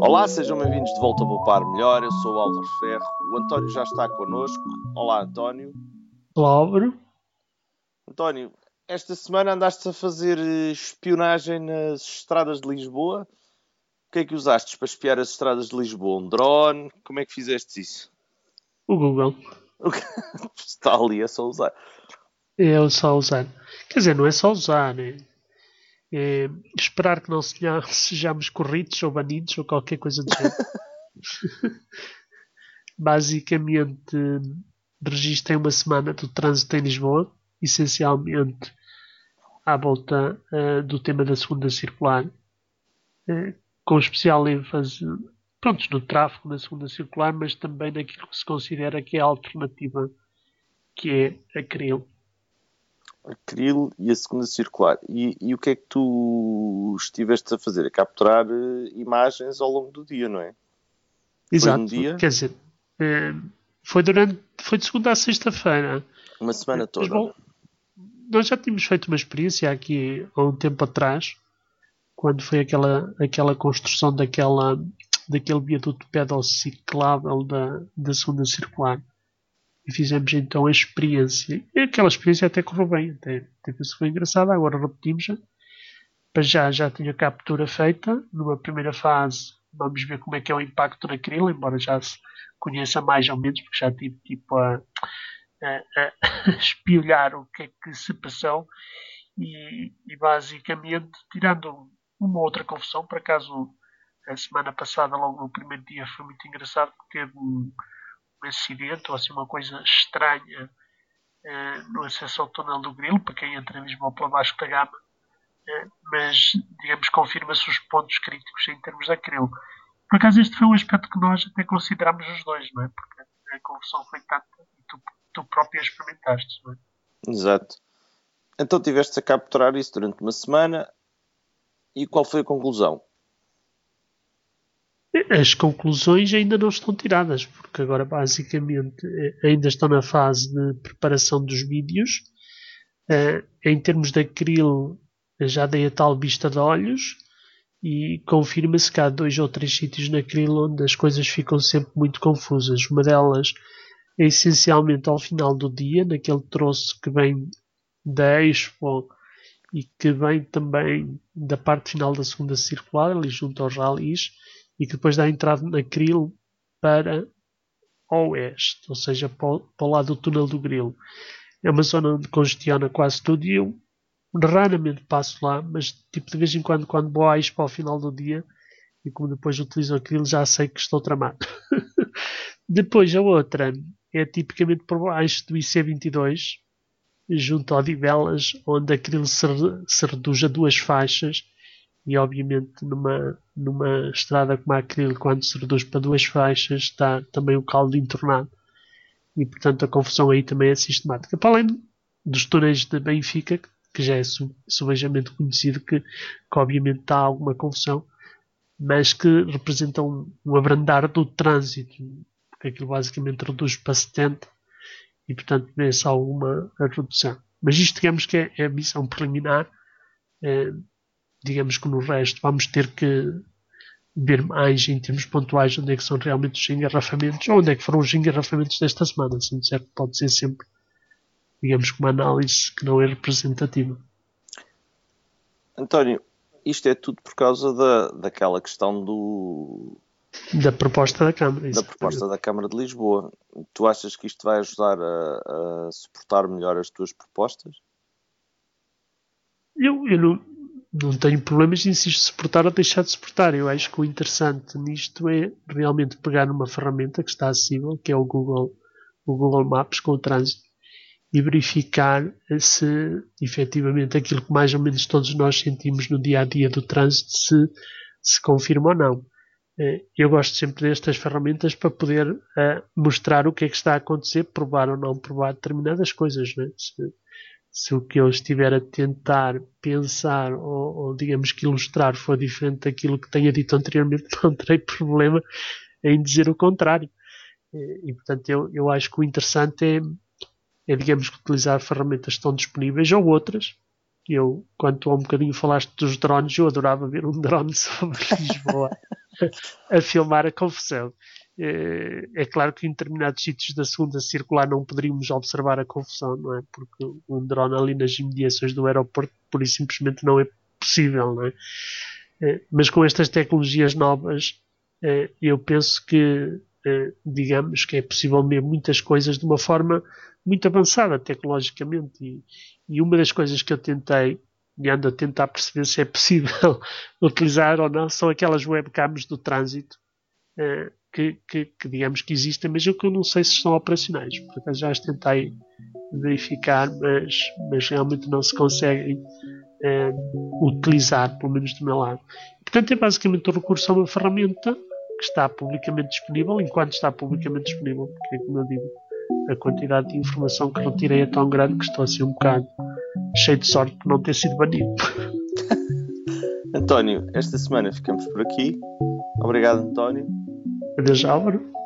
Olá, sejam bem-vindos de volta a Poupar Melhor. Eu sou o Álvaro Ferro. O António já está connosco. Olá, António. Olá, Álvaro. António, esta semana andaste a fazer espionagem nas estradas de Lisboa. O que é que usaste para espiar as estradas de Lisboa? Um drone? Como é que fizeste isso? O Google. está ali, é só usar. É só usar. Quer dizer, não é só usar, né? É esperar que não sejamos corridos ou banidos ou qualquer coisa do género. Basicamente, registrei uma semana do trânsito em Lisboa, essencialmente à volta uh, do tema da segunda circular, uh, com especial ênfase pronto, no tráfego na segunda circular, mas também naquilo que se considera que é a alternativa, que é a Cril a Krill e a segunda circular. E, e, o que é que tu estiveste a fazer? A capturar uh, imagens ao longo do dia, não é? Exato. Um dia... Quer dizer, eh, foi durante. Foi de segunda a sexta-feira. Uma semana toda. Mas, bom, nós já tínhamos feito uma experiência aqui há um tempo atrás, quando foi aquela, aquela construção daquela, daquele viaduto pedociclável da, da segunda circular e fizemos então a experiência. E aquela experiência até correu bem, até teve-se foi engraçada. Agora repetimos já. Para já, já tinha a captura feita. Numa primeira fase, vamos ver como é que é o impacto na krill, embora já se conheça mais ou menos, porque já tive tipo a, a, a espiolhar o que é que se passou. E, e basicamente, tirando uma outra confusão, por acaso a semana passada, logo no primeiro dia, foi muito engraçado porque teve um um acidente ou assim uma coisa estranha uh, no acesso ao túnel do Grilo, para quem entra mesmo pela baixo da gama, uh, mas digamos confirma-se os pontos críticos em termos da Grilo. Por acaso este foi um aspecto que nós até consideramos os dois, não é? Porque a conversão foi tanta e tu, tu próprio experimentaste, não é? Exato. Então tiveste a capturar isso durante uma semana e qual foi a conclusão? As conclusões ainda não estão tiradas, porque agora basicamente eh, ainda estão na fase de preparação dos vídeos. Uh, em termos de acril, já dei a tal vista de olhos e confirma-se que há dois ou três sítios na acril onde as coisas ficam sempre muito confusas. Uma delas é essencialmente ao final do dia, naquele troço que vem da Expo e que vem também da parte final da segunda circular, ali junto aos ralis e que depois dá entrada na Krill para oeste, ou seja, para o, para o lado do túnel do Grilo. É uma zona onde congestiona quase tudo e eu raramente passo lá, mas tipo de vez em quando, quando vou à para ao final do dia e como depois utilizo aquilo, já sei que estou tramado. depois a outra é tipicamente por baixo do IC22, junto ao Divelas, onde aquilo se, se reduz a duas faixas e obviamente numa, numa estrada como a Acril, quando se reduz para duas faixas, está também o caldo entornado. E portanto a confusão aí também é sistemática. Para além dos túneis de Benfica, que já é subejamente conhecido, que, que obviamente está alguma confusão, mas que representam um, abrandar do trânsito, porque aquilo basicamente reduz para 70 e portanto vê-se alguma redução. Mas isto digamos que é, é a missão preliminar. É, digamos que no resto vamos ter que ver mais em termos pontuais onde é que são realmente os engarrafamentos ou onde é que foram os engarrafamentos desta semana. Assim, certo, pode ser sempre, digamos que uma análise que não é representativa. António, isto é tudo por causa da, daquela questão do. Da proposta da Câmara. Da proposta da Câmara de Lisboa. Tu achas que isto vai ajudar a, a suportar melhor as tuas propostas? Eu, eu não, não tenho problemas em se suportar ou deixar de suportar. Eu acho que o interessante nisto é realmente pegar numa ferramenta que está acessível, que é o Google, o Google Maps com o trânsito, e verificar se efetivamente aquilo que mais ou menos todos nós sentimos no dia a dia do trânsito se, se confirma ou não. Eh, eu gosto sempre destas ferramentas para poder uh, mostrar o que é que está a acontecer, provar ou não provar determinadas coisas. Se o que eu estiver a tentar pensar ou, ou, digamos que ilustrar for diferente daquilo que tenha dito anteriormente, não terei problema em dizer o contrário. E, portanto, eu, eu acho que o interessante é, é, digamos que utilizar ferramentas que estão disponíveis ou outras eu, quando tu há um bocadinho falaste dos drones, eu adorava ver um drone sobre Lisboa a filmar a confusão. Eh, é claro que em determinados sítios da segunda circular não poderíamos observar a confusão, não é? Porque um drone ali nas imediações do aeroporto, por isso simplesmente não é possível, não é? Eh, mas com estas tecnologias novas, eh, eu penso que, digamos, que é possível ver muitas coisas de uma forma muito avançada tecnologicamente. E, uma das coisas que eu tentei, e ando a tentar perceber se é possível utilizar ou não, são aquelas webcams do trânsito que, que, que, digamos que existem, mas eu que não sei se estão operacionais. Portanto, já as tentei verificar, mas, mas realmente não se conseguem é, utilizar, pelo menos do meu lado. Portanto, é basicamente o recurso a uma ferramenta que está publicamente disponível, enquanto está publicamente disponível, porque, como eu digo, a quantidade de informação que retirei é tão grande que estou assim um bocado cheio de sorte por não ter sido banido. António, esta semana ficamos por aqui. Obrigado, António. Adeus, Álvaro.